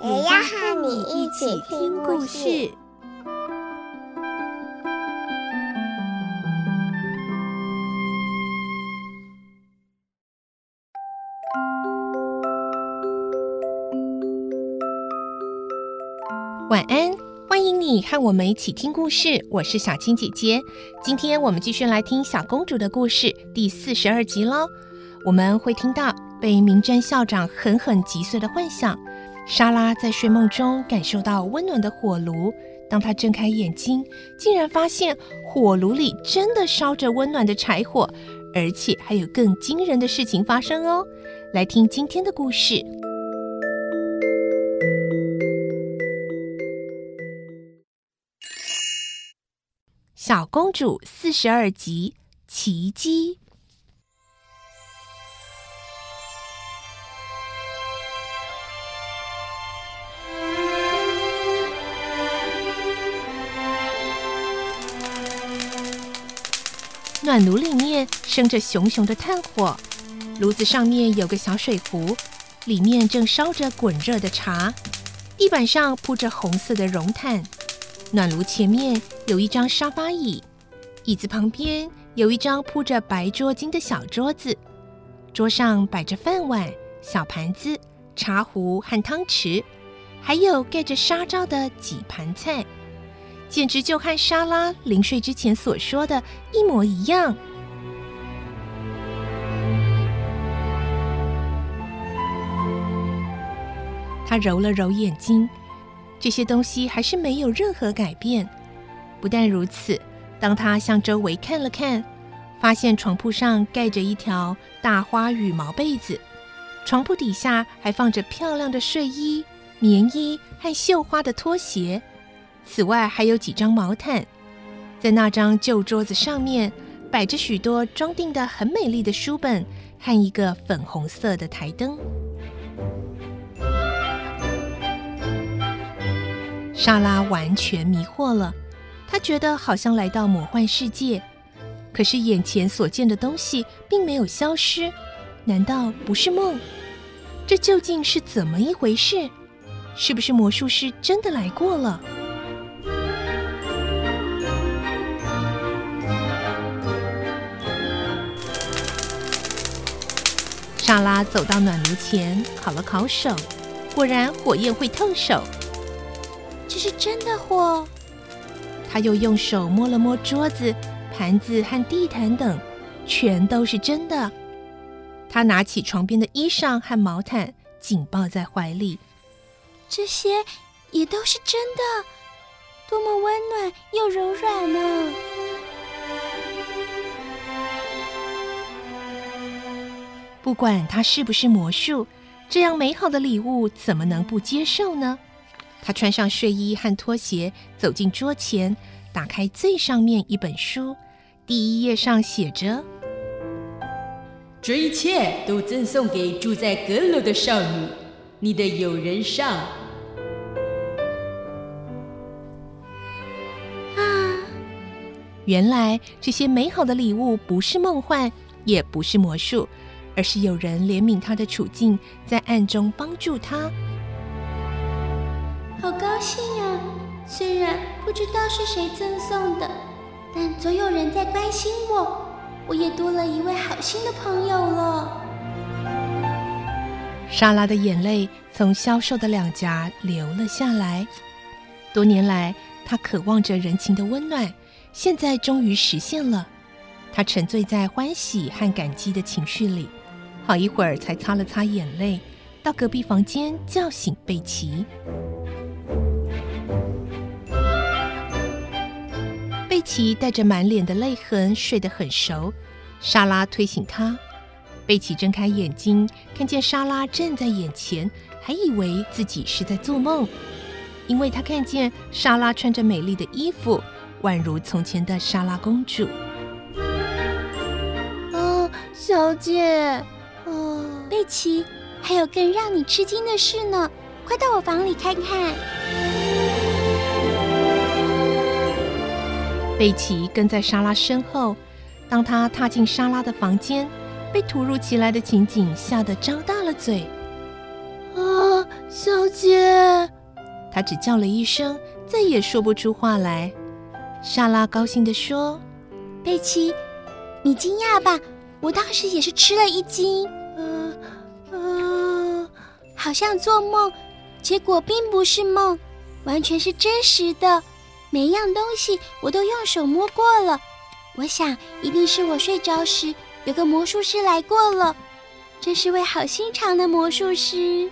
也要和你一起听故事。晚安，欢迎你和我们一起听故事。我是小青姐姐，今天我们继续来听小公主的故事第四十二集喽。我们会听到被明詹校长狠狠击碎的幻想。莎拉在睡梦中感受到温暖的火炉，当她睁开眼睛，竟然发现火炉里真的烧着温暖的柴火，而且还有更惊人的事情发生哦。来听今天的故事，《小公主》四十二集，奇迹。暖炉里面生着熊熊的炭火，炉子上面有个小水壶，里面正烧着滚热的茶。地板上铺着红色的绒毯，暖炉前面有一张沙发椅，椅子旁边有一张铺着白桌巾的小桌子，桌上摆着饭碗、小盘子、茶壶和汤匙，还有盖着纱罩的几盘菜。简直就和莎拉临睡之前所说的一模一样。她揉了揉眼睛，这些东西还是没有任何改变。不但如此，当她向周围看了看，发现床铺上盖着一条大花羽毛被子，床铺底下还放着漂亮的睡衣、棉衣和绣花的拖鞋。此外，还有几张毛毯，在那张旧桌子上面摆着许多装订的很美丽的书本和一个粉红色的台灯。莎拉完全迷惑了，她觉得好像来到魔幻世界，可是眼前所见的东西并没有消失，难道不是梦？这究竟是怎么一回事？是不是魔术师真的来过了？莎拉走到暖炉前，烤了烤手，果然火焰会烫手。这是真的火。她又用手摸了摸桌子、盘子和地毯等，全都是真的。她拿起床边的衣裳和毛毯，紧抱在怀里。这些也都是真的，多么温暖又柔软呢！不管它是不是魔术，这样美好的礼物怎么能不接受呢？他穿上睡衣和拖鞋，走进桌前，打开最上面一本书，第一页上写着：“这一切都赠送给住在阁楼的少女，你的友人上。”啊！原来这些美好的礼物不是梦幻，也不是魔术。而是有人怜悯他的处境，在暗中帮助他。好高兴啊！虽然不知道是谁赠送的，但总有人在关心我，我也多了一位好心的朋友了。莎拉的眼泪从消瘦的两颊流了下来。多年来，她渴望着人情的温暖，现在终于实现了。她沉醉在欢喜和感激的情绪里。好一会儿才擦了擦眼泪，到隔壁房间叫醒贝奇。贝奇带着满脸的泪痕睡得很熟，莎拉推醒他：“贝奇睁开眼睛，看见莎拉站在眼前，还以为自己是在做梦，因为他看见莎拉穿着美丽的衣服，宛如从前的莎拉公主。哦，小姐，哦，贝奇，还有更让你吃惊的事呢，快到我房里看看。贝奇跟在莎拉身后，当他踏进莎拉的房间，被突如其来的情景吓得张大了嘴。啊，小姐！他只叫了一声，再也说不出话来。莎拉高兴地说：“贝奇，你惊讶吧？我当时也是吃了一惊。好像做梦，结果并不是梦，完全是真实的。每一样东西我都用手摸过了。我想，一定是我睡着时有个魔术师来过了。真是位好心肠的魔术师。”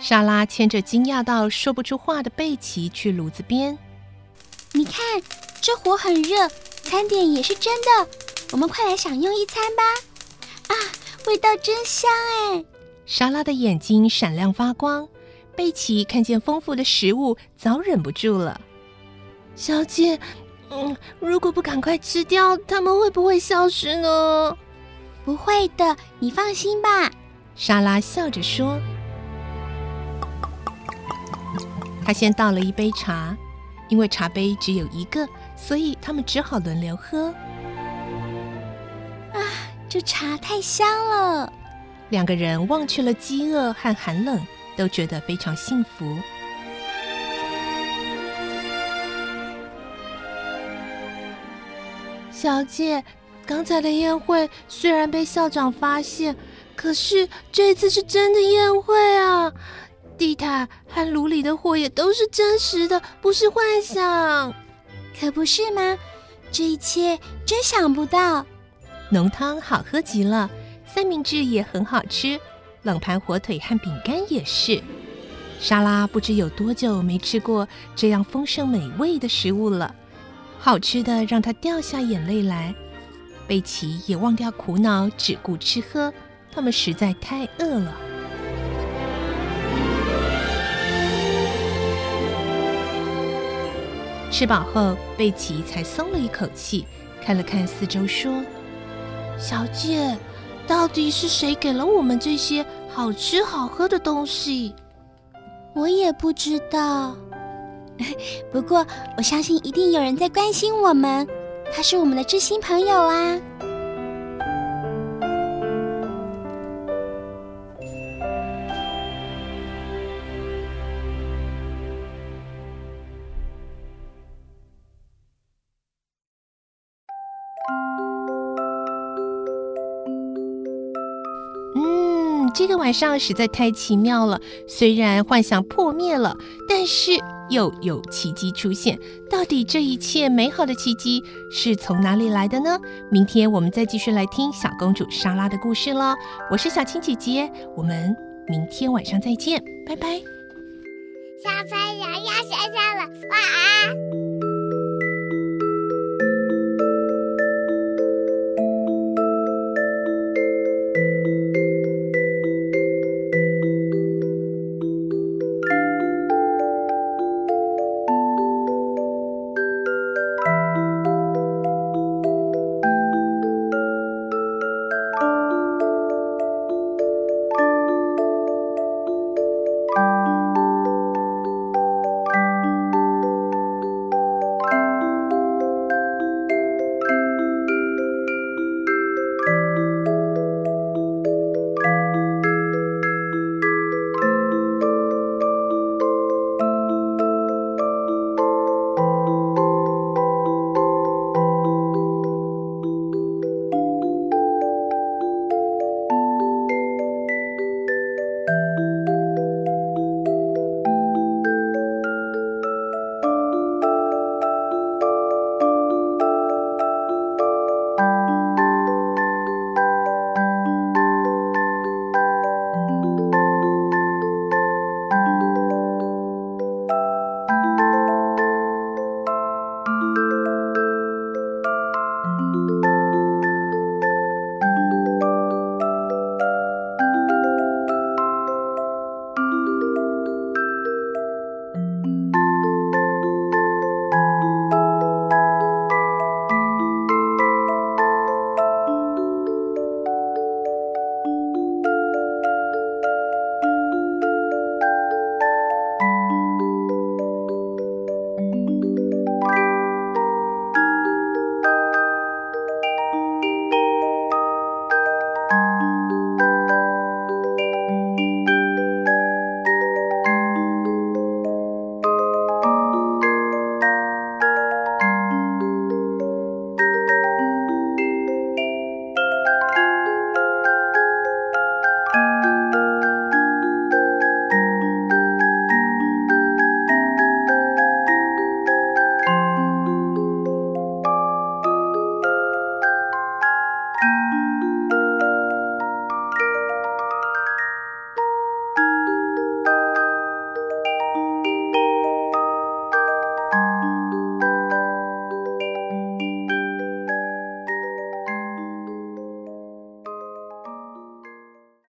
莎拉牵着惊讶到说不出话的贝奇去炉子边。你看，这火很热，餐点也是真的。我们快来享用一餐吧！啊，味道真香哎！莎拉的眼睛闪亮发光。贝奇看见丰富的食物，早忍不住了。小姐，嗯，如果不赶快吃掉，它们会不会消失呢？不会的，你放心吧。莎拉笑着说。他先倒了一杯茶，因为茶杯只有一个，所以他们只好轮流喝。啊，这茶太香了！两个人忘却了饥饿和寒冷，都觉得非常幸福。小姐，刚才的宴会虽然被校长发现，可是这次是真的宴会啊！地毯和炉里的火也都是真实的，不是幻想，可不是吗？这一切真想不到。浓汤好喝极了，三明治也很好吃，冷盘火腿和饼干也是。莎拉不知有多久没吃过这样丰盛美味的食物了，好吃的让她掉下眼泪来。贝奇也忘掉苦恼，只顾吃喝，他们实在太饿了。吃饱后，贝奇才松了一口气，看了看四周，说：“小姐，到底是谁给了我们这些好吃好喝的东西？我也不知道。不过，我相信一定有人在关心我们，他是我们的知心朋友啊。”这个晚上实在太奇妙了，虽然幻想破灭了，但是又有奇迹出现。到底这一切美好的奇迹是从哪里来的呢？明天我们再继续来听小公主莎拉的故事喽。我是小青姐姐，我们明天晚上再见，拜拜。小朋友要睡觉了，晚安。